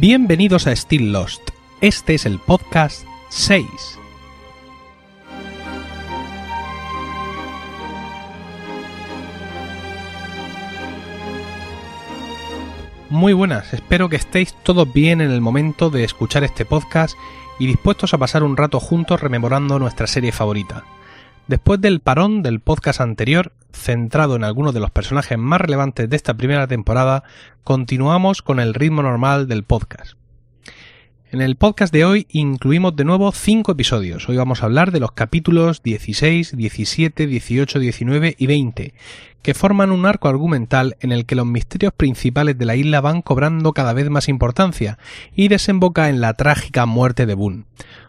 Bienvenidos a Still Lost. Este es el podcast 6. Muy buenas, espero que estéis todos bien en el momento de escuchar este podcast y dispuestos a pasar un rato juntos rememorando nuestra serie favorita. Después del parón del podcast anterior, centrado en algunos de los personajes más relevantes de esta primera temporada, continuamos con el ritmo normal del podcast. En el podcast de hoy incluimos de nuevo cinco episodios. Hoy vamos a hablar de los capítulos 16, 17, 18, 19 y 20, que forman un arco argumental en el que los misterios principales de la isla van cobrando cada vez más importancia y desemboca en la trágica muerte de Boone.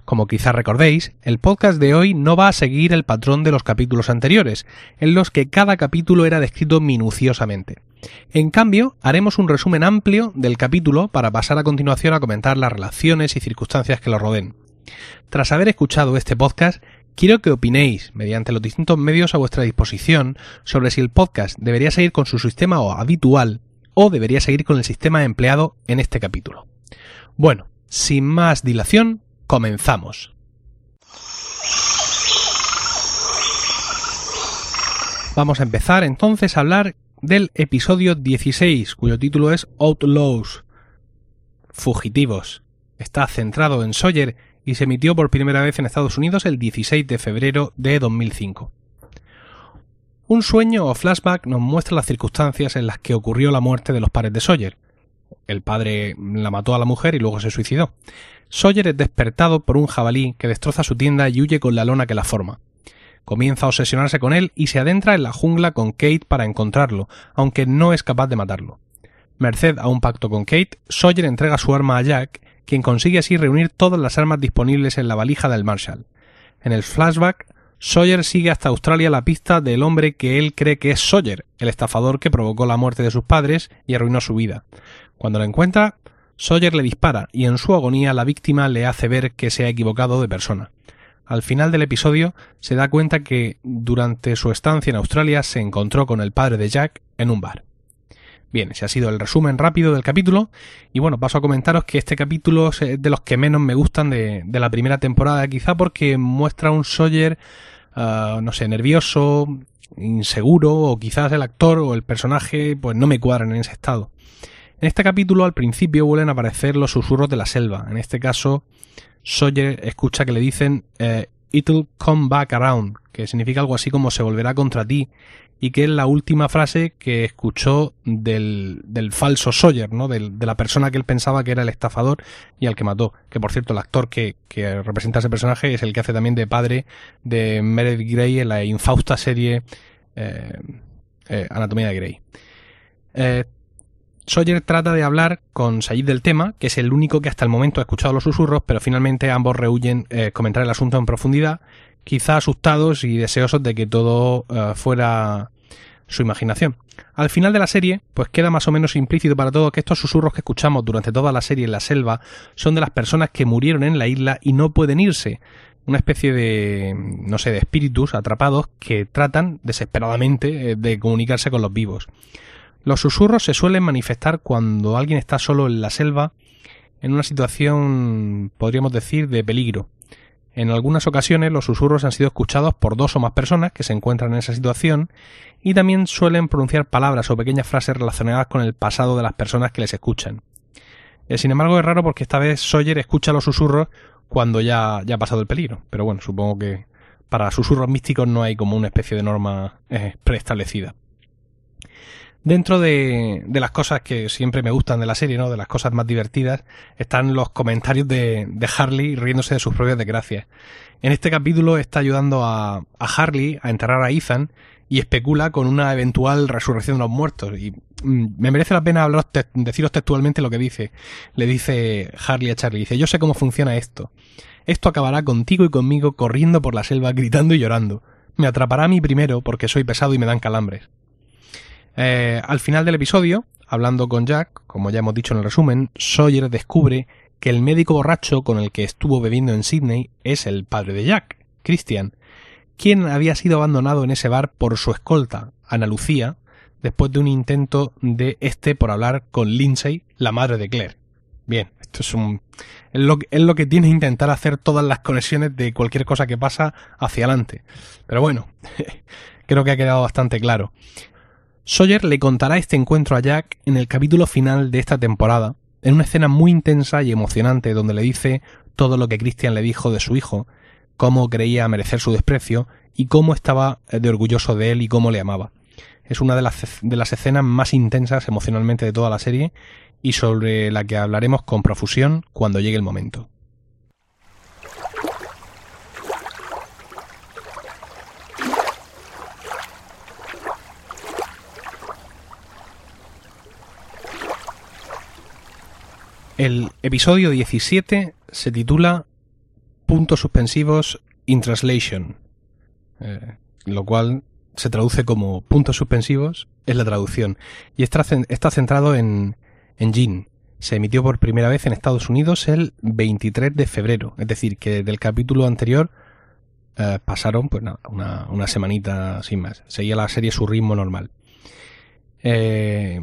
Como quizás recordéis, el podcast de hoy no va a seguir el patrón de los capítulos anteriores, en los que cada capítulo era descrito minuciosamente. En cambio, haremos un resumen amplio del capítulo para pasar a continuación a comentar las relaciones y circunstancias que lo rodeen. Tras haber escuchado este podcast, quiero que opinéis, mediante los distintos medios a vuestra disposición, sobre si el podcast debería seguir con su sistema habitual o debería seguir con el sistema empleado en este capítulo. Bueno, sin más dilación, Comenzamos. Vamos a empezar entonces a hablar del episodio 16, cuyo título es Outlaws, Fugitivos. Está centrado en Sawyer y se emitió por primera vez en Estados Unidos el 16 de febrero de 2005. Un sueño o flashback nos muestra las circunstancias en las que ocurrió la muerte de los padres de Sawyer. El padre la mató a la mujer y luego se suicidó. Sawyer es despertado por un jabalí que destroza su tienda y huye con la lona que la forma. Comienza a obsesionarse con él y se adentra en la jungla con Kate para encontrarlo, aunque no es capaz de matarlo. Merced a un pacto con Kate, Sawyer entrega su arma a Jack, quien consigue así reunir todas las armas disponibles en la valija del Marshall. En el flashback, Sawyer sigue hasta Australia la pista del hombre que él cree que es Sawyer, el estafador que provocó la muerte de sus padres y arruinó su vida. Cuando lo encuentra, Sawyer le dispara y en su agonía la víctima le hace ver que se ha equivocado de persona. Al final del episodio se da cuenta que durante su estancia en Australia se encontró con el padre de Jack en un bar. Bien, ese ha sido el resumen rápido del capítulo y bueno, paso a comentaros que este capítulo es de los que menos me gustan de, la primera temporada, quizá porque muestra un Sawyer, ah, no sé, nervioso, inseguro o quizás el actor o el personaje pues no me cuadran en ese estado. En este capítulo al principio vuelven a aparecer los susurros de la selva. En este caso, Sawyer escucha que le dicen eh, It'll come back around, que significa algo así como se volverá contra ti, y que es la última frase que escuchó del, del falso Sawyer, ¿no? de la persona que él pensaba que era el estafador y al que mató. Que por cierto, el actor que, que representa ese personaje es el que hace también de padre de Meredith Grey en la infausta serie eh, eh, Anatomía de Grey. Sawyer trata de hablar con Sayid del tema, que es el único que hasta el momento ha escuchado los susurros, pero finalmente ambos rehuyen eh, comentar el asunto en profundidad, quizá asustados y deseosos de que todo eh, fuera su imaginación. Al final de la serie, pues queda más o menos implícito para todos que estos susurros que escuchamos durante toda la serie en la selva son de las personas que murieron en la isla y no pueden irse. Una especie de, no sé, de espíritus atrapados que tratan desesperadamente eh, de comunicarse con los vivos. Los susurros se suelen manifestar cuando alguien está solo en la selva en una situación, podríamos decir, de peligro. En algunas ocasiones los susurros han sido escuchados por dos o más personas que se encuentran en esa situación y también suelen pronunciar palabras o pequeñas frases relacionadas con el pasado de las personas que les escuchan. Eh, sin embargo, es raro porque esta vez Sawyer escucha los susurros cuando ya, ya ha pasado el peligro. Pero bueno, supongo que para susurros místicos no hay como una especie de norma eh, preestablecida. Dentro de, de, las cosas que siempre me gustan de la serie, ¿no? De las cosas más divertidas, están los comentarios de, de Harley riéndose de sus propias desgracias. En este capítulo está ayudando a, a Harley a enterrar a Ethan y especula con una eventual resurrección de los muertos. Y mm, me merece la pena hablaros deciros textualmente lo que dice. Le dice Harley a Charlie, dice, yo sé cómo funciona esto. Esto acabará contigo y conmigo corriendo por la selva gritando y llorando. Me atrapará a mí primero porque soy pesado y me dan calambres. Eh, al final del episodio, hablando con Jack, como ya hemos dicho en el resumen, Sawyer descubre que el médico borracho con el que estuvo bebiendo en Sydney es el padre de Jack, Christian, quien había sido abandonado en ese bar por su escolta, Ana Lucía, después de un intento de este por hablar con Lindsay, la madre de Claire. Bien, Esto es un... Es lo, es lo que tiene intentar hacer todas las conexiones de cualquier cosa que pasa hacia adelante. Pero bueno, creo que ha quedado bastante claro. Sawyer le contará este encuentro a Jack en el capítulo final de esta temporada, en una escena muy intensa y emocionante donde le dice todo lo que Christian le dijo de su hijo, cómo creía merecer su desprecio y cómo estaba de orgulloso de él y cómo le amaba. Es una de las, de las escenas más intensas emocionalmente de toda la serie y sobre la que hablaremos con profusión cuando llegue el momento. El episodio 17 se titula Puntos suspensivos in translation, eh, lo cual se traduce como puntos suspensivos es la traducción y está, centrado en, en Jean. Se emitió por primera vez en Estados Unidos el 23 de febrero, es decir, que del capítulo anterior eh, pasaron pues una semanita sin más. Seguía la serie su ritmo normal. Eh,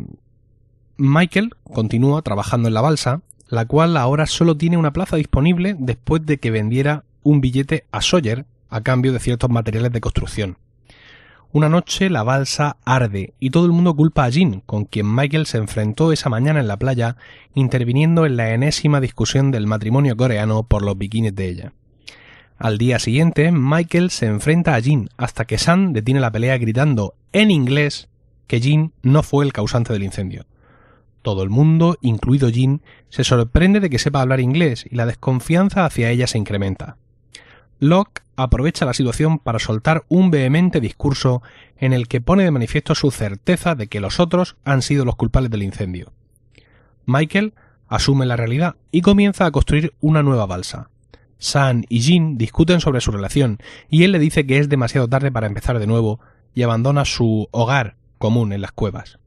Michael continúa trabajando en la balsa, la cual ahora solo tiene una plaza disponible después de que vendiera un billete a Sawyer a cambio de ciertos materiales de construcción. Una noche la balsa arde y todo el mundo culpa a Jean, con quien Michael se enfrentó esa mañana en la playa, interviniendo en la enésima discusión del matrimonio coreano por los bikinis de ella. Al día siguiente, Michael se enfrenta a Jean hasta que Sam detiene la pelea gritando en inglés que Jean no fue el causante del incendio. Todo el mundo, incluido Jean, se sorprende de que sepa hablar inglés y la desconfianza hacia ella se incrementa. Locke aprovecha la situación para soltar un vehemente discurso en el que pone de manifiesto su certeza de que los otros han sido los culpables del incendio. Michael asume la realidad y comienza a construir una nueva balsa. Sam y Jean discuten sobre su relación y él le dice que es demasiado tarde para empezar de nuevo y abandona su hogar común en las cuevas.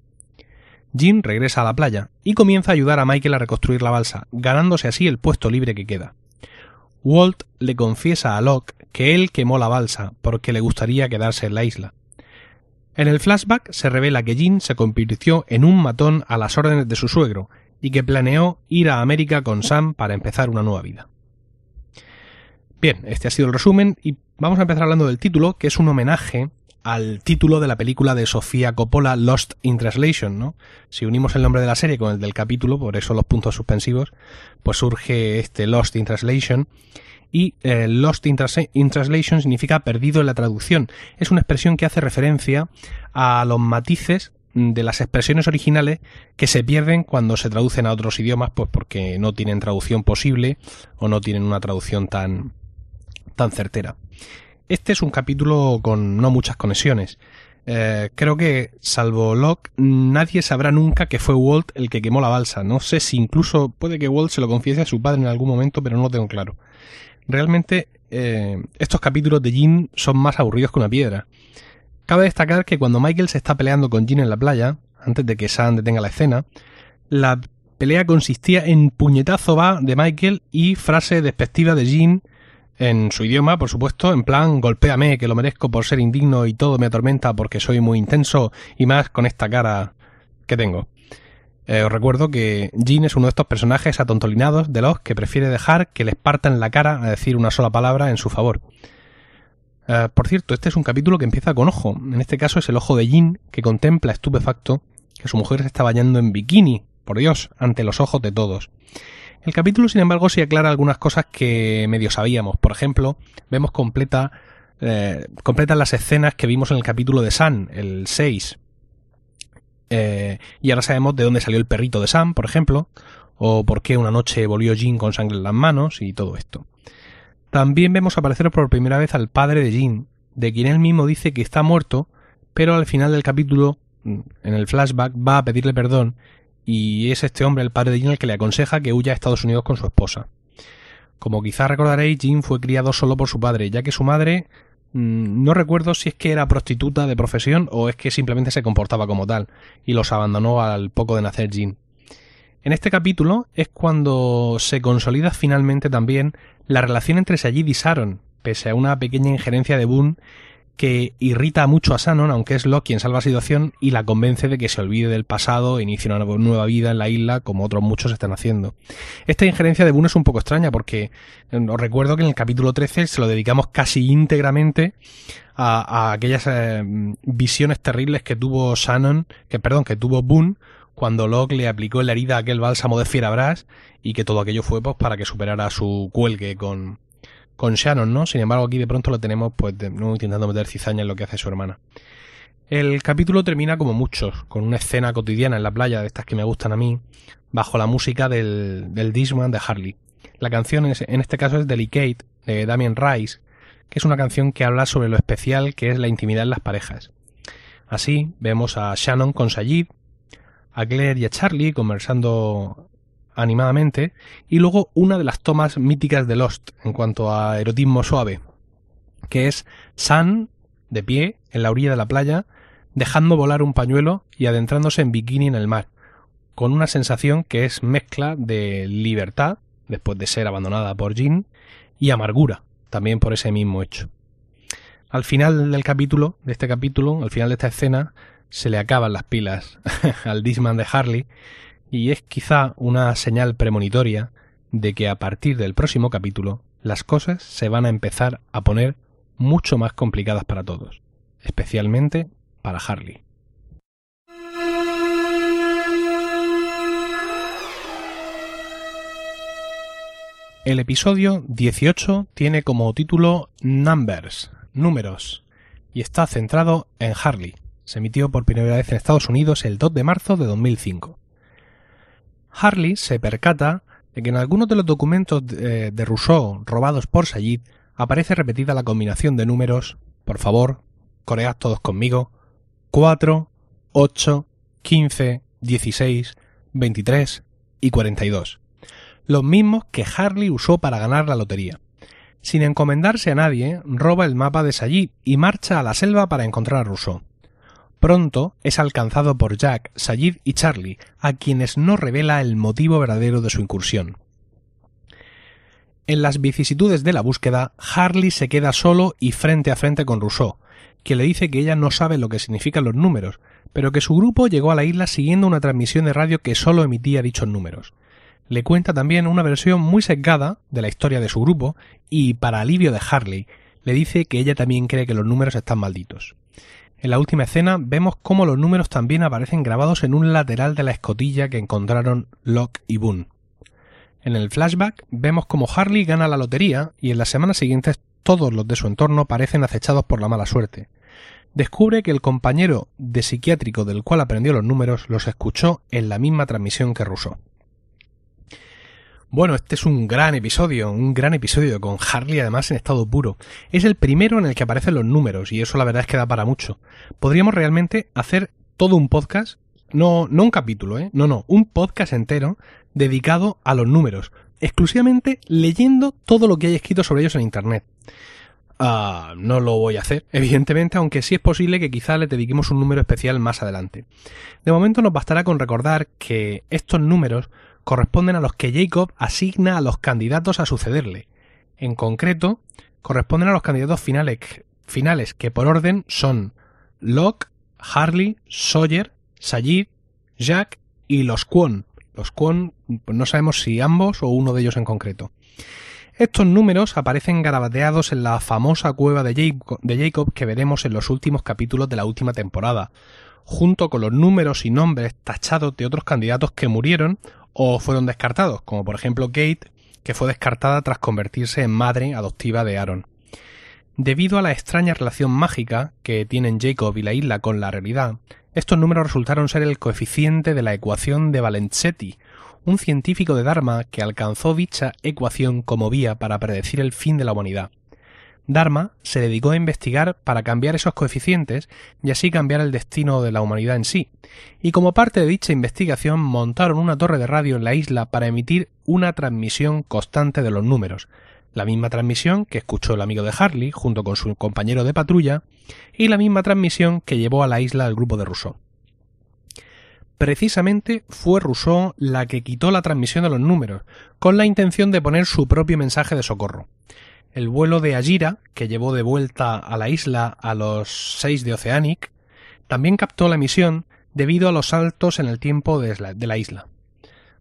Jim regresa a la playa y comienza a ayudar a Michael a reconstruir la balsa, ganándose así el puesto libre que queda. Walt le confiesa a Locke que él quemó la balsa porque le gustaría quedarse en la isla. En el flashback se revela que Jim se convirtió en un matón a las órdenes de su suegro y que planeó ir a América con Sam para empezar una nueva vida. Bien, este ha sido el resumen y vamos a empezar hablando del título, que es un homenaje al título de la película de Sofía Coppola Lost in Translation, ¿no? Si unimos el nombre de la serie con el del capítulo, por eso los puntos suspensivos, pues surge este Lost in Translation y eh, Lost in, Translation significa perdido en la traducción. Es una expresión que hace referencia a los matices de las expresiones originales que se pierden cuando se traducen a otros idiomas, pues porque no tienen traducción posible o no tienen una traducción tan, tan certera. Este es un capítulo con no muchas conexiones. Eh, creo que, salvo Locke, nadie sabrá nunca que fue Walt el que quemó la balsa. No sé si incluso puede que Walt se lo confiese a su padre en algún momento, pero no lo tengo claro. Realmente, eh, estos capítulos de Jean son más aburridos que una piedra. Cabe destacar que cuando Michael se está peleando con Jean en la playa, antes de que Sam detenga la escena, la pelea consistía en puñetazo va de Michael y frase despectiva de Jean en su idioma, por supuesto, en plan golpéame, que lo merezco por ser indigno y todo me atormenta porque soy muy intenso y más con esta cara que tengo. Eh, os recuerdo que Jean es uno de estos personajes atontolinados de los que prefiere dejar que les partan la cara a decir una sola palabra en su favor. Eh, por cierto, este es un capítulo que empieza con ojo. En este caso es el ojo de Jean que contempla estupefacto que su mujer se está bañando en bikini, por Dios, ante los ojos de todos. El capítulo, sin embargo, sí aclara algunas cosas que medio sabíamos. Por ejemplo, vemos completa, eh, completas las escenas que vimos en el capítulo de Sam, el 6. Eh, y ahora sabemos de dónde salió el perrito de Sam, por ejemplo, o por qué una noche volvió Jean con sangre en las manos y todo esto. También vemos aparecer por primera vez al padre de Jean, de quien él mismo dice que está muerto, pero al final del capítulo, en el flashback, va a pedirle perdón y es este hombre, el padre de Jean, el que le aconseja que huya a Estados Unidos con su esposa. Como quizá recordaréis, Jean fue criado solo por su padre, ya que su madre mm, no recuerdo si es que era prostituta de profesión o es que simplemente se comportaba como tal, y los abandonó al poco de nacer Jean. En este capítulo es cuando se consolida finalmente también la relación entre Sayid y Sharon, pese a una pequeña injerencia de Boone que irrita mucho a Shannon, aunque es Locke quien salva la situación y la convence de que se olvide del pasado e inicie una nueva vida en la isla, como otros muchos están haciendo. Esta injerencia de Boone es un poco extraña porque eh, os recuerdo que en el capítulo 13 se lo dedicamos casi íntegramente a, aquellas eh, visiones terribles que tuvo Shannon, que perdón, que tuvo Boone cuando Locke le aplicó en la herida aquel bálsamo de Fierabras y que todo aquello fue pues para que superara su cuelgue con, con Shannon, ¿no? Sin embargo, aquí de pronto lo tenemos, pues, no intentando meter cizaña en lo que hace su hermana. El capítulo termina como muchos, con una escena cotidiana en la playa, de estas que me gustan a mí, bajo la música del, del Disman de Harley. La canción en este caso es Delicate, de Damien Rice, que es una canción que habla sobre lo especial que es la intimidad en las parejas. Así, vemos a Shannon con Sayid, a Claire y a Charlie conversando animadamente, y luego una de las tomas míticas de Lost en cuanto a erotismo suave, que es San de pie en la orilla de la playa, dejando volar un pañuelo y adentrándose en bikini en el mar, con una sensación que es mezcla de libertad, después de ser abandonada por Jean, y amargura, también por ese mismo hecho. Al final del capítulo, de este capítulo, al final de esta escena, se le acaban las pilas al Disman de Harley y es quizá una señal premonitoria de que a partir del próximo capítulo las cosas se van a empezar a poner mucho más complicadas para todos, especialmente para Harley. El episodio 18 tiene como título Numbers, números, y está centrado en Harley. Se emitió por primera vez en Estados Unidos el 2 de marzo de 2005. Harley se percata de que en algunos de los documentos de, Rousseau robados por Sayid aparece repetida la combinación de números, por favor, coread todos conmigo, 4, 8, 15, 16, 23 y 42. Los mismos que Harley usó para ganar la lotería. Sin encomendarse a nadie, roba el mapa de Sayid y marcha a la selva para encontrar a Rousseau. Pronto es alcanzado por Jack, Sayid y Charlie, a quienes no revela el motivo verdadero de su incursión. En las vicisitudes de la búsqueda, Harley se queda solo y frente a frente con Rousseau, que le dice que ella no sabe lo que significan los números, pero que su grupo llegó a la isla siguiendo una transmisión de radio que solo emitía dichos números. Le cuenta también una versión muy secada de la historia de su grupo y, para alivio de Harley, le dice que ella también cree que los números están malditos. En la última escena vemos cómo los números también aparecen grabados en un lateral de la escotilla que encontraron Locke y Boone. En el flashback vemos cómo Harley gana la lotería y en las semanas siguientes todos los de su entorno parecen acechados por la mala suerte. Descubre que el compañero de psiquiátrico del cual aprendió los números los escuchó en la misma transmisión que Rousseau. Bueno, este es un gran episodio, un gran episodio con Harley además en estado puro. Es el primero en el que aparecen los números y eso la verdad es que da para mucho. Podríamos realmente hacer todo un podcast, no, no un capítulo, ¿eh? No, no, un podcast entero dedicado a los números, exclusivamente leyendo todo lo que hay escrito sobre ellos en Internet. Ah, no lo voy a hacer, evidentemente, aunque sí es posible que quizá le dediquemos un número especial más adelante. De momento nos bastará con recordar que estos números corresponden a los que Jacob asigna a los candidatos a sucederle. En concreto, corresponden a los candidatos finales, finales que por orden son Locke, Harley, Sawyer, Sayid, Jack y los Kwon. Los Kwon pues no sabemos si ambos o uno de ellos en concreto. Estos números aparecen garabateados en la famosa cueva de Jacob que veremos en los últimos capítulos de la última temporada, junto con los números y nombres tachados de otros candidatos que murieron o fueron descartados, como por ejemplo Kate, que fue descartada tras convertirse en madre adoptiva de Aaron. Debido a la extraña relación mágica que tienen Jacob y la isla con la realidad, estos números resultaron ser el coeficiente de la ecuación de Valenzetti, un científico de Dharma que alcanzó dicha ecuación como vía para predecir el fin de la humanidad. Dharma se dedicó a investigar para cambiar esos coeficientes y así cambiar el destino de la humanidad en sí, y como parte de dicha investigación montaron una torre de radio en la isla para emitir una transmisión constante de los números, la misma transmisión que escuchó el amigo de Harley junto con su compañero de patrulla, y la misma transmisión que llevó a la isla al grupo de Rousseau. Precisamente fue Rousseau la que quitó la transmisión de los números, con la intención de poner su propio mensaje de socorro. El vuelo de Ajira, que llevó de vuelta a la isla a los seis de Oceanic, también captó la emisión debido a los saltos en el tiempo de la, isla.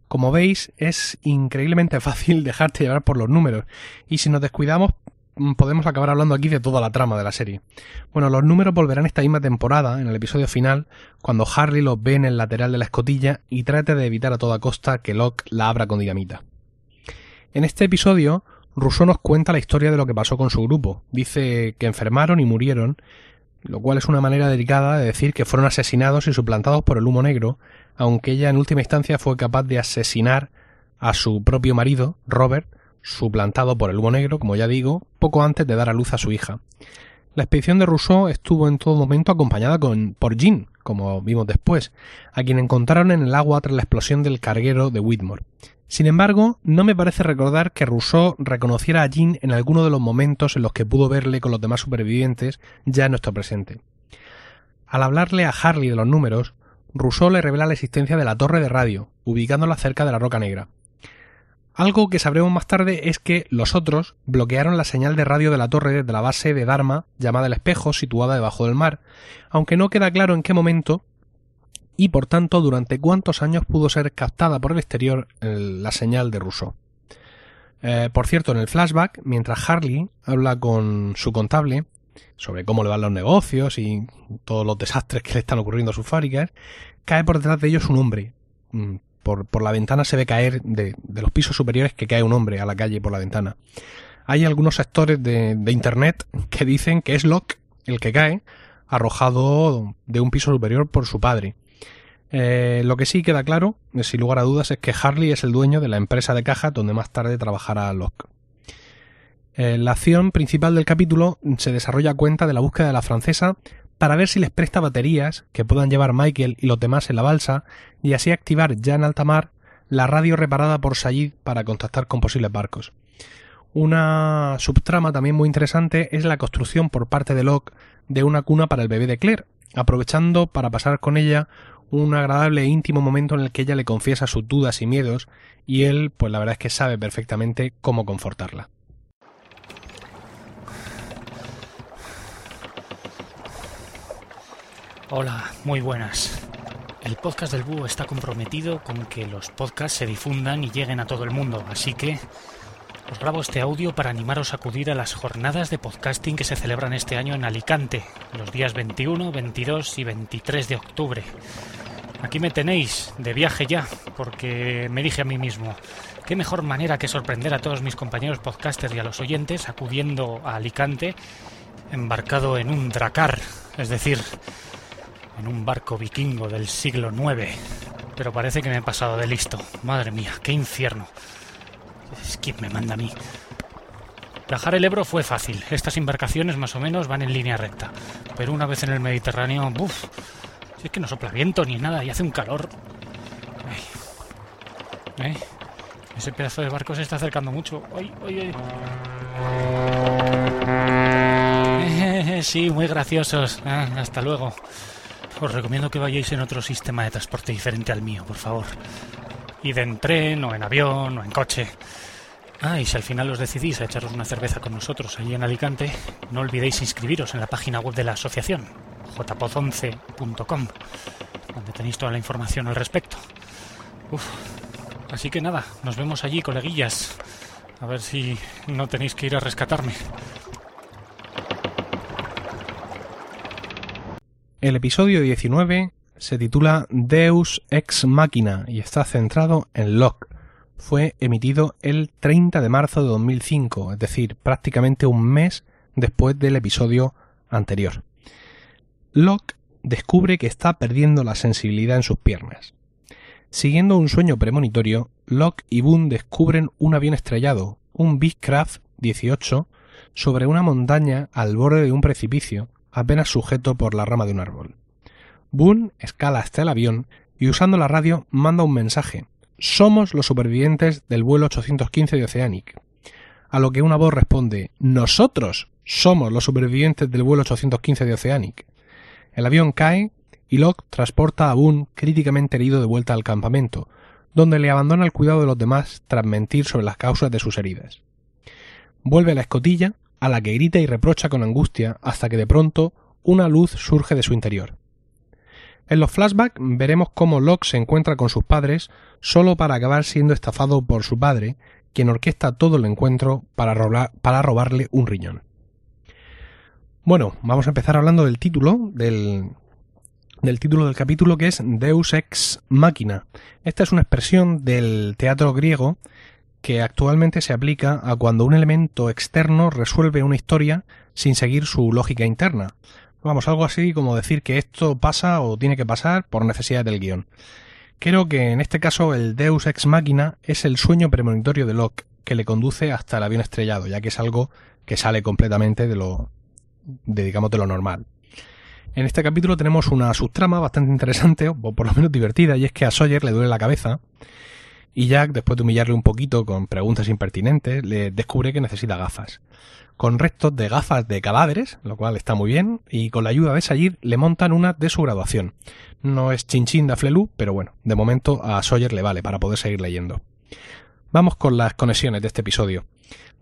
Como veis, es increíblemente fácil dejarte llevar por los números, y si nos descuidamos mm, podemos acabar hablando aquí de toda la trama de la serie. Bueno, los números volverán esta misma temporada, en el episodio final, cuando Harley los ve en el lateral de la escotilla y trate de evitar a toda costa que Locke la abra con dinamita. En este episodio, Rousseau nos cuenta la historia de lo que pasó con su grupo. Dice que enfermaron y murieron, lo cual es una manera delicada de decir que fueron asesinados y suplantados por el humo negro, aunque ella en última instancia fue capaz de asesinar a su propio marido, Robert, suplantado por el humo negro, como ya digo, poco antes de dar a luz a su hija. La expedición de Rousseau estuvo en todo momento acompañada con, por Jean, como vimos después, a quien encontraron en el agua tras la explosión del carguero de Whitmore. Sin embargo, no me parece recordar que Rousseau reconociera a Jean en alguno de los momentos en los que pudo verle con los demás supervivientes ya en nuestro presente. Al hablarle a Harley de los números, Rousseau le revela la existencia de la torre de radio, ubicándola cerca de la Roca Negra. Algo que sabremos más tarde es que los otros bloquearon la señal de radio de la torre desde la base de Dharma llamada el espejo situada debajo del mar, aunque no queda claro en qué momento y por tanto durante cuántos años pudo ser captada por el exterior la señal de Rousseau. Eh, por cierto, en el flashback, mientras Harley habla con su contable sobre cómo le van los negocios y todos los desastres que le están ocurriendo a sus fábricas, cae por detrás de ellos un hombre. Mm, por, la ventana se ve caer de, los pisos superiores que cae un hombre a la calle por la ventana. Hay algunos sectores de, de internet que dicen que es Locke el que cae, arrojado de un piso superior por su padre. Eh, lo que sí queda claro, sin lugar a dudas, es que Harley es el dueño de la empresa de caja donde más tarde trabajará Locke. Eh, la acción principal del capítulo se desarrolla a cuenta de la búsqueda de la francesa para ver si les presta baterías que puedan llevar Michael y los demás en la balsa y así activar ya en alta mar la radio reparada por Sayid para contactar con posibles barcos. Una subtrama también muy interesante es la construcción por parte de Locke de una cuna para el bebé de Claire, aprovechando para pasar con ella un agradable e íntimo momento en el que ella le confiesa sus dudas y miedos y él, pues la verdad es que sabe perfectamente cómo confortarla. Hola, muy buenas. El podcast del Búho está comprometido con que los podcasts se difundan y lleguen a todo el mundo, así que os grabo este audio para animaros a acudir a las jornadas de podcasting que se celebran este año en Alicante, los días 21, 22 y 23 de octubre. Aquí me tenéis, de viaje ya, porque me dije a mí mismo, qué mejor manera que sorprender a todos mis compañeros podcasters y a los oyentes acudiendo a Alicante embarcado en un dracar, es decir, en un barco vikingo del siglo IX. Pero parece que me he pasado de listo. Madre mía, qué infierno. Es que me manda a mí. Viajar el Ebro fue fácil. Estas embarcaciones más o menos van en línea recta. Pero una vez en el Mediterráneo, ¡buf! Si es que no sopla viento ni nada y hace un calor. Ese pedazo de barco se está acercando mucho. ¡Ay, ay, ay! sí, muy graciosos. Ah, hasta luego. Os recomiendo que vayáis en otro sistema de transporte diferente al mío, por favor. Id en tren o en avión o en coche. Ah, y si al final os decidís a echaros una cerveza con nosotros allí en Alicante, no olvidéis inscribiros en la página web de la asociación jpoz11.com, donde tenéis toda la información al respecto. Así que nada, nos vemos allí, coleguillas. A ver si no tenéis que ir a rescatarme. El episodio 19 se titula Deus Ex Machina y está centrado en Locke. Fue emitido el 30 de marzo de 2005, es decir, prácticamente un mes después del episodio anterior. Locke descubre que está perdiendo la sensibilidad en sus piernas. Siguiendo un sueño premonitorio, Locke y Boone descubren un avión estrellado, un Craft 18, sobre una montaña al borde de un precipicio, apenas sujeto por la rama de un árbol. Boone escala hasta el avión y usando la radio manda un mensaje. Somos los supervivientes del vuelo 815 de Oceanic. A lo que una voz responde Nosotros somos los supervivientes del vuelo 815 de Oceanic. El avión cae y Locke transporta a Boone críticamente herido de vuelta al campamento, donde le abandona el cuidado de los demás tras mentir sobre las causas de sus heridas. vuelve a la escotilla, a la que grita y reprocha con angustia hasta que de pronto una luz surge de su interior. En los flashbacks veremos cómo Locke se encuentra con sus padres solo para acabar siendo estafado por su padre, quien orquesta todo el encuentro para, robarle un riñón. Bueno, vamos a empezar hablando del título del, del título del capítulo que es Deus ex machina. Esta es una expresión del teatro griego que actualmente se aplica a cuando un elemento externo resuelve una historia sin seguir su lógica interna. Vamos, algo así como decir que esto pasa o tiene que pasar por necesidad del guion. Creo que en este caso el Deus ex machina es el sueño premonitorio de Locke que le conduce hasta el avión estrellado, ya que es algo que sale completamente de lo, de, digamos, de lo normal. En este capítulo tenemos una subtrama bastante interesante, o por lo menos divertida, y es que a Sawyer le duele la cabeza y Jack, después de humillarle un poquito con preguntas impertinentes, le descubre que necesita gafas. Con restos de gafas de cadáveres, lo cual está muy bien, y con la ayuda de Sayid le montan una de su graduación. No es chinchín de Flelu, pero bueno, de momento a Sawyer le vale para poder seguir leyendo. Vamos con las conexiones de este episodio.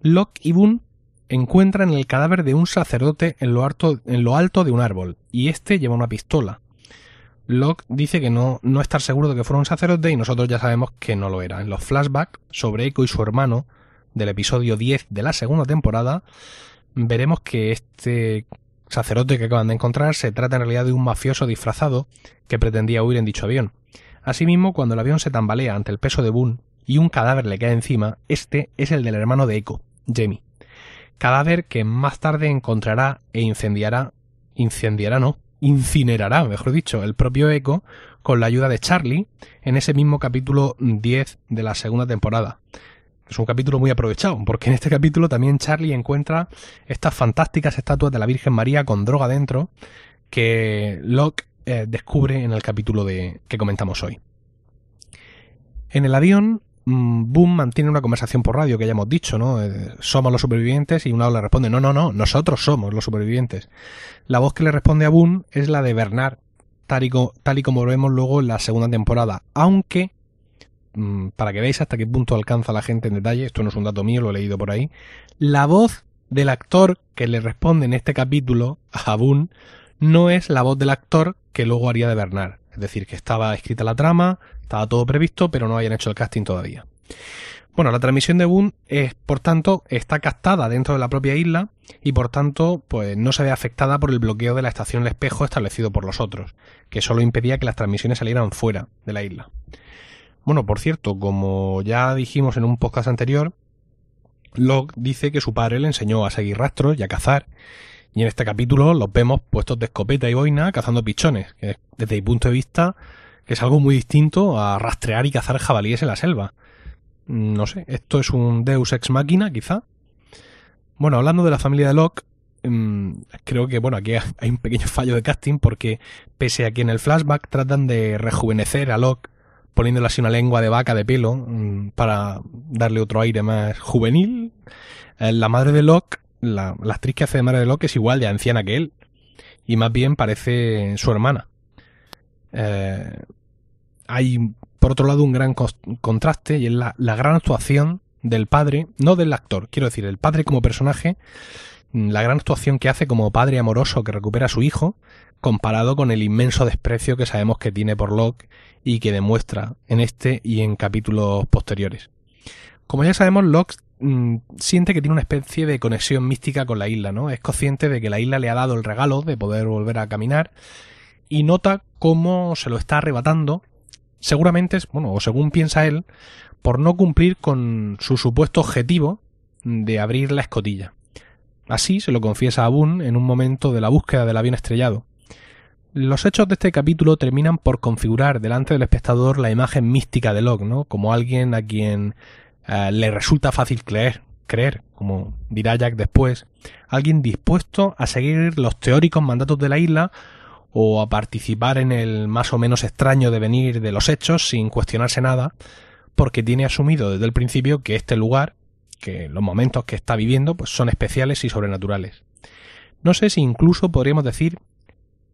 Locke y Boone encuentran el cadáver de un sacerdote en lo, en lo alto de un árbol, y este lleva una pistola. Locke dice que no, no estar seguro de que fuera un sacerdote y nosotros ya sabemos que no lo era. En los flashbacks sobre Echo y su hermano del episodio 10 de la segunda temporada, veremos que este sacerdote que acaban de encontrar se trata en realidad de un mafioso disfrazado que pretendía huir en dicho avión. Asimismo, cuando el avión se tambalea ante el peso de Boone y un cadáver le cae encima, este es el del hermano de Echo, Jamie. Cadáver que más tarde encontrará e incendiará, incendiará no, incinerará, mejor dicho, el propio Echo con la ayuda de Charlie en ese mismo capítulo 10 de la segunda temporada. Es un capítulo muy aprovechado, porque en este capítulo también Charlie encuentra estas fantásticas estatuas de la Virgen María con droga dentro que Locke eh, descubre en el capítulo de, que comentamos hoy. En el avión, Boom mantiene una conversación por radio que ya hemos dicho, ¿no? Eh, somos los supervivientes y uno le responde, no, no, no, nosotros somos los supervivientes. La voz que le responde a Boom es la de Bernard, tal y, tal y como vemos luego en la segunda temporada, aunque mm, para que veáis hasta qué punto alcanza la gente en detalle, esto no es un dato mío, lo he leído por ahí, la voz del actor que le responde en este capítulo a Boone no es la voz del actor que luego haría de Bernard. Es decir, que estaba escrita la trama, estaba todo previsto, pero no habían hecho el casting todavía. Bueno, la transmisión de Boone es, por tanto, está captada dentro de la propia isla y por tanto, pues no se ve afectada por el bloqueo de la estación El Espejo establecido por los otros, que solo impedía que las transmisiones salieran fuera de la isla. Bueno, por cierto, como ya dijimos en un podcast anterior, Locke dice que su padre le enseñó a seguir rastros y a cazar, y en este capítulo los vemos puestos de escopeta y boina cazando pichones, que desde mi punto de vista es algo muy distinto a rastrear y cazar jabalíes en la selva. No sé, esto es un Deus ex machina, quizá. Bueno, hablando de la familia de Locke, mm, creo que, bueno, aquí hay un pequeño fallo de casting porque, pese a que en el flashback tratan de rejuvenecer a Locke poniéndole así una lengua de vaca de pelo mm, para darle otro aire más juvenil, eh, la madre de Locke, la, la actriz que hace de madre de Locke es igual de anciana que él y más bien parece su hermana. Eh, hay, por otro lado, un gran contraste y es la, gran actuación del padre, no del actor, quiero decir, el padre como personaje, mm, la gran actuación que hace como padre amoroso que recupera a su hijo, comparado con el inmenso desprecio que sabemos que tiene por Locke y que demuestra en este y en capítulos posteriores. Como ya sabemos, Locke mm, siente que tiene una especie de conexión mística con la isla, ¿no? Es consciente de que la isla le ha dado el regalo de poder volver a caminar y nota cómo se lo está arrebatando seguramente, es, bueno, o según piensa él, por no cumplir con su supuesto objetivo de abrir la escotilla. Así se lo confiesa a Boone en un momento de la búsqueda del avión estrellado. Los hechos de este capítulo terminan por configurar delante del espectador la imagen mística de Locke, ¿no? Como alguien a quien eh, le resulta fácil creer, creer, como dirá Jack después, alguien dispuesto a seguir los teóricos mandatos de la isla o a participar en el más o menos extraño devenir de los hechos sin cuestionarse nada, porque tiene asumido desde el principio que este lugar, que los momentos que está viviendo, pues son especiales y sobrenaturales. No sé si incluso podríamos decir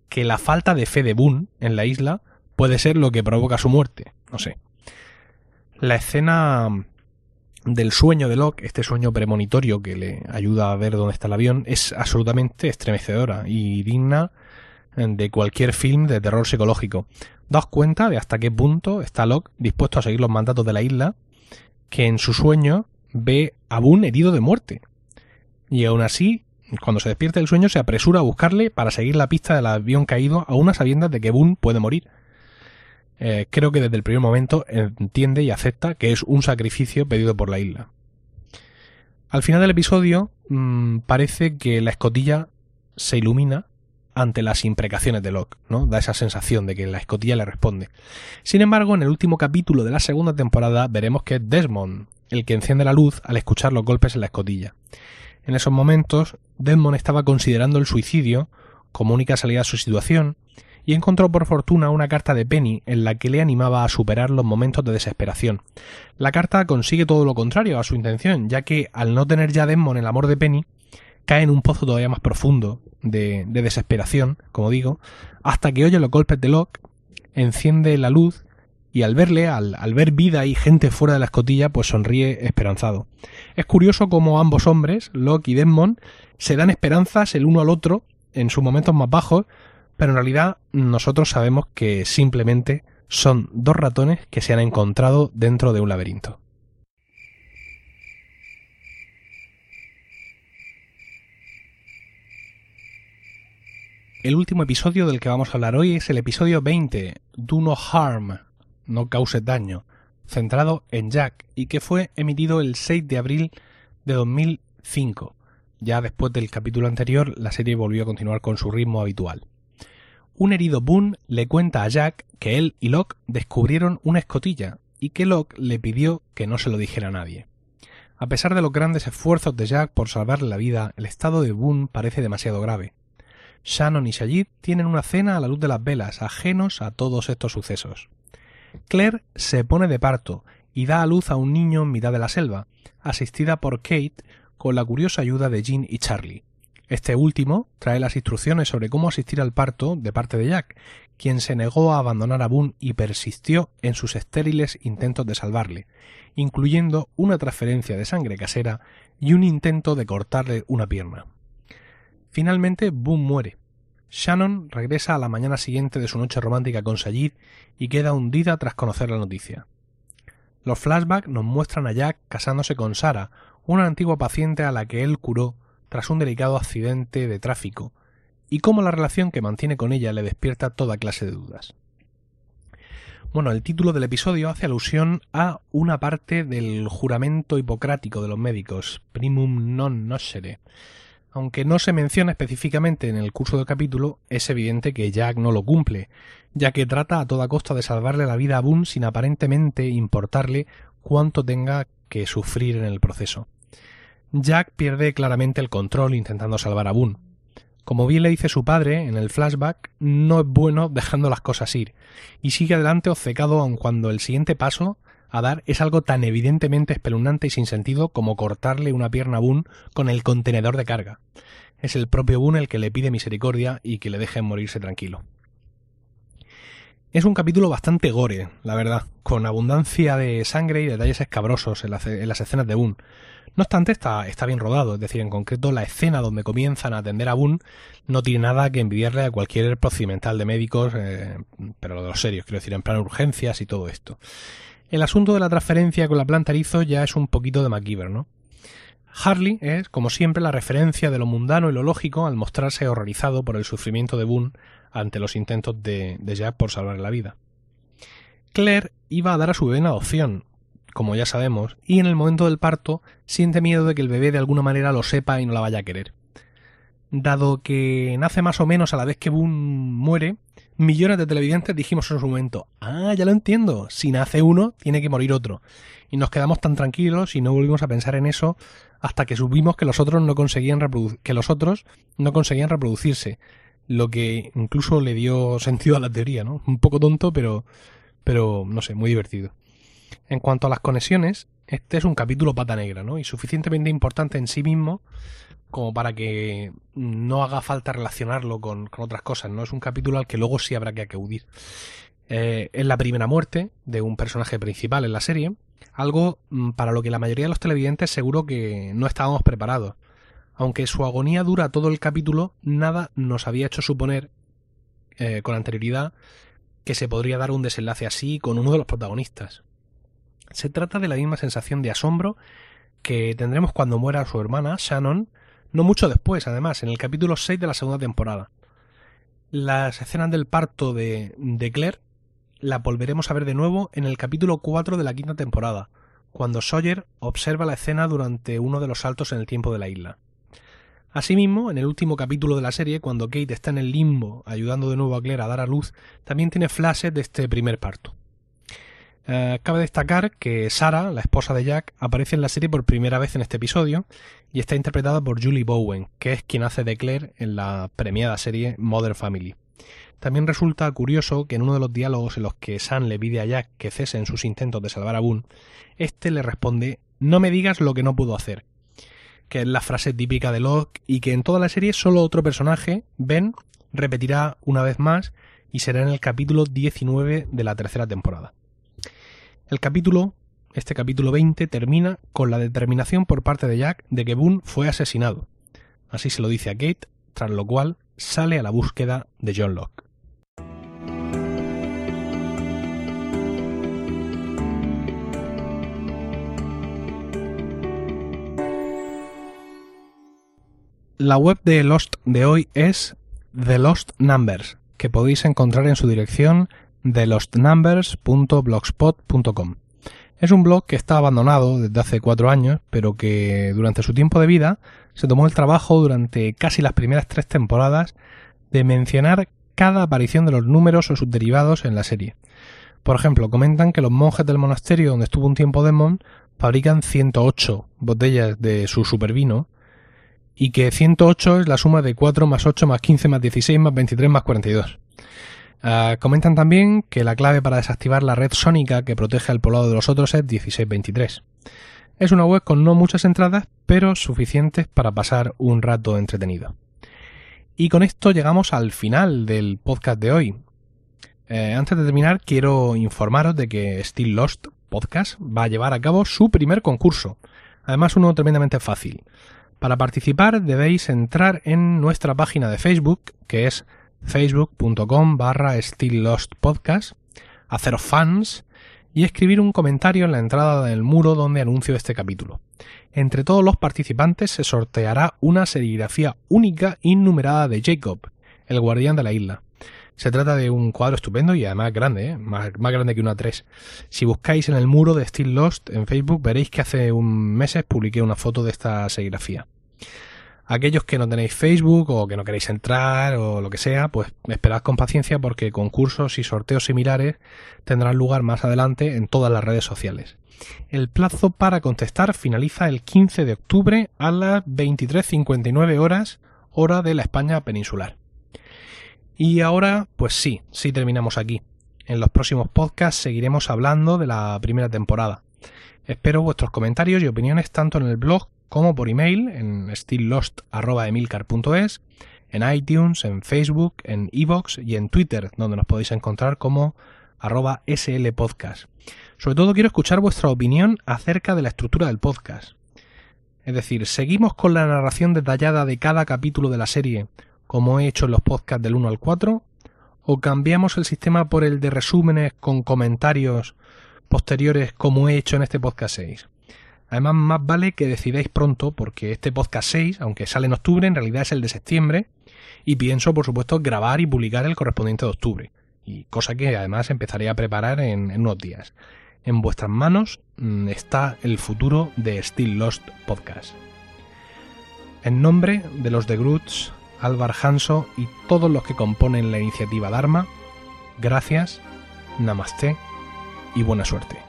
que la falta de fe de Boone en la isla puede ser lo que provoca su muerte, no sé. La escena del sueño de Locke, este sueño premonitorio que le ayuda a ver dónde está el avión, es absolutamente estremecedora y digna de cualquier film de terror psicológico. Daos cuenta de hasta qué punto está Locke dispuesto a seguir los mandatos de la isla, que en su sueño ve a Boone herido de muerte. Y aún así, cuando se despierta del sueño, se apresura a buscarle para seguir la pista del avión caído a unas sabiendas de que Boone puede morir. Eh, creo que desde el primer momento entiende y acepta que es un sacrificio pedido por la isla. Al final del episodio mmm, parece que la escotilla se ilumina ante las imprecaciones de Locke, ¿no? Da esa sensación de que la escotilla le responde. Sin embargo, en el último capítulo de la segunda temporada veremos que es Desmond el que enciende la luz al escuchar los golpes en la escotilla. En esos momentos, Desmond estaba considerando el suicidio como única salida a su situación y encontró por fortuna una carta de Penny en la que le animaba a superar los momentos de desesperación. La carta consigue todo lo contrario a su intención, ya que al no tener ya Desmond el amor de Penny, cae en un pozo todavía más profundo de, de desesperación, como digo, hasta que oye los golpes de Locke, enciende la luz y al verle, al, al, ver vida y gente fuera de la escotilla, pues sonríe esperanzado. Es curioso cómo ambos hombres, Locke y Desmond, se dan esperanzas el uno al otro en sus momentos más bajos, pero en realidad nosotros sabemos que simplemente son dos ratones que se han encontrado dentro de un laberinto. El último episodio del que vamos a hablar hoy es el episodio 20, Do No Harm, no cause daño, centrado en Jack y que fue emitido el 6 de abril de 2005. Ya después del capítulo anterior, la serie volvió a continuar con su ritmo habitual. Un herido Boone le cuenta a Jack que él y Locke descubrieron una escotilla y que Locke le pidió que no se lo dijera a nadie. A pesar de los grandes esfuerzos de Jack por salvarle la vida, el estado de Boone parece demasiado grave. Shannon y Sayid tienen una cena a la luz de las velas, ajenos a todos estos sucesos. Claire se pone de parto y da a luz a un niño en mitad de la selva, asistida por Kate con la curiosa ayuda de Jean y Charlie. Este último trae las instrucciones sobre cómo asistir al parto de parte de Jack, quien se negó a abandonar a Boone y persistió en sus estériles intentos de salvarle, incluyendo una transferencia de sangre casera y un intento de cortarle una pierna. Finalmente, Boone muere. Shannon regresa a la mañana siguiente de su noche romántica con Sayid y queda hundida tras conocer la noticia. Los flashbacks nos muestran a Jack casándose con Sara, una antigua paciente a la que él curó tras un delicado accidente de tráfico, y cómo la relación que mantiene con ella le despierta toda clase de dudas. Bueno, el título del episodio hace alusión a una parte del juramento hipocrático de los médicos, primum non nocere. Aunque no se menciona específicamente en el curso del capítulo, es evidente que Jack no lo cumple, ya que trata a toda costa de salvarle la vida a Boone sin aparentemente importarle cuánto tenga que sufrir en el proceso. Jack pierde claramente el control intentando salvar a Boone. Como bien le dice su padre en el flashback, no es bueno dejando las cosas ir, y sigue adelante obcecado aun cuando el siguiente paso a dar es algo tan evidentemente espeluznante y sin sentido como cortarle una pierna a Boone con el contenedor de carga. Es el propio Boone el que le pide misericordia y que le deje morirse tranquilo. Es un capítulo bastante gore, la verdad, con abundancia de sangre y detalles escabrosos en, las escenas de Boone. No obstante, está, bien rodado, es decir, en concreto la escena donde comienzan a atender a Boone no tiene nada que envidiarle a cualquier procedimental de médicos, eh, pero de los serios, quiero decir, en plan urgencias y todo esto. El asunto de la transferencia con la planta erizo ya es un poquito de MacGyver, ¿no? Harley es, como siempre, la referencia de lo mundano y lo lógico al mostrarse horrorizado por el sufrimiento de Boone ante los intentos de, de Jack por salvar la vida. Claire iba a dar a su bebé en adopción, como ya sabemos, y en el momento del parto siente miedo de que el bebé de alguna manera lo sepa y no la vaya a querer. Dado que nace más o menos a la vez que Boone muere, millones de televidentes dijimos en su momento, ah, ya lo entiendo, si nace uno, tiene que morir otro. Y nos quedamos tan tranquilos y no volvimos a pensar en eso hasta que supimos que los otros no conseguían que los otros no conseguían reproducirse, lo que incluso le dio sentido a la teoría, ¿no? Un poco tonto, pero pero no sé, muy divertido. En cuanto a las conexiones, este es un capítulo pata negra, ¿no? Y suficientemente importante en sí mismo como para que no haga falta relacionarlo con, otras cosas, ¿no? Es un capítulo al que luego sí habrá que acudir. Eh, es la primera muerte de un personaje principal en la serie, algo mm, para lo que la mayoría de los televidentes seguro que no estábamos preparados. Aunque su agonía dura todo el capítulo, nada nos había hecho suponer eh, con anterioridad que se podría dar un desenlace así con uno de los protagonistas. Se trata de la misma sensación de asombro que tendremos cuando muera su hermana, Shannon, no mucho después, además, en el capítulo 6 de la segunda temporada. Las escenas del parto de, de Claire la volveremos a ver de nuevo en el capítulo 4 de la quinta temporada, cuando Sawyer observa la escena durante uno de los saltos en el tiempo de la isla. Asimismo, en el último capítulo de la serie, cuando Kate está en el limbo ayudando de nuevo a Claire a dar a luz, también tiene flashes de este primer parto. Eh, cabe destacar que Sara, la esposa de Jack, aparece en la serie por primera vez en este episodio y está interpretada por Julie Bowen, que es quien hace de Claire en la premiada serie Mother Family. También resulta curioso que en uno de los diálogos en los que Sam le pide a Jack que cese en sus intentos de salvar a Boone, este le responde No me digas lo que no puedo hacer, que es la frase típica de Locke y que en toda la serie solo otro personaje, Ben, repetirá una vez más y será en el capítulo 19 de la tercera temporada. El capítulo, este capítulo 20, termina con la determinación por parte de Jack de que Boone fue asesinado. Así se lo dice a Kate, tras lo cual sale a la búsqueda de John Locke. La web de Lost de hoy es The Lost Numbers, que podéis encontrar en su dirección thelostnumbers.blogspot.com. Es un blog que está abandonado desde hace cuatro años, pero que durante su tiempo de vida se tomó el trabajo durante casi las primeras tres temporadas de mencionar cada aparición de los números o sus derivados en la serie. Por ejemplo, comentan que los monjes del monasterio donde estuvo un tiempo Demon fabrican 108 botellas de su supervino y que 108 es la suma de 4 más 8 más 15 más 16 más 23 más 42. Ah, comentan también que la clave para desactivar la red sónica que protege al poblado de los otros es 1623. Es una web con no muchas entradas, pero suficientes para pasar un rato entretenido. Y con esto llegamos al final del podcast de hoy. Eh, antes de terminar, quiero informaros de que Still Lost Podcast va a llevar a cabo su primer concurso. Además, uno tremendamente fácil. Para participar debéis entrar en nuestra página de Facebook, que es facebook.com barra Podcast, haceros fans y escribir un comentario en la entrada del muro donde anuncio este capítulo. Entre todos los participantes se sorteará una serigrafía única innumerada de Jacob, el guardián de la isla. Se trata de un cuadro estupendo y además grande, ¿eh? más, grande que una 3. Si buscáis en el muro de Still Lost en Facebook veréis que hace un meses publiqué una foto de esta serigrafía. Aquellos que no tenéis Facebook o que no queréis entrar o lo que sea, pues esperad con paciencia porque concursos y sorteos similares tendrán lugar más adelante en todas las redes sociales. El plazo para contestar finaliza el 15 de octubre a las 23.59 horas, hora de la España peninsular. Y ahora, pues sí, sí terminamos aquí. En los próximos podcasts seguiremos hablando de la primera temporada. Espero vuestros comentarios y opiniones tanto en el blog como por email en stilllost.emilcar.es, en iTunes, en Facebook, en iVoox y en Twitter, donde nos podéis encontrar como arroba slpodcast. Sobre todo quiero escuchar vuestra opinión acerca de la estructura del podcast. Es decir, ¿seguimos con la narración detallada de cada capítulo de la serie, como he hecho en los podcasts del 1 al 4? ¿O cambiamos el sistema por el de resúmenes con comentarios posteriores como he hecho en este podcast 6? Además, más vale que decidáis pronto, porque este podcast 6, aunque sale en octubre, en realidad es el de septiembre, y pienso, por supuesto, grabar y publicar el correspondiente de octubre, y cosa que además empezaré a preparar en, unos días. En vuestras manos mm, está el futuro de Still Lost Podcast. En nombre de los de Groots, Álvar Hanso y todos los que componen la iniciativa Dharma, gracias, namaste y buena suerte.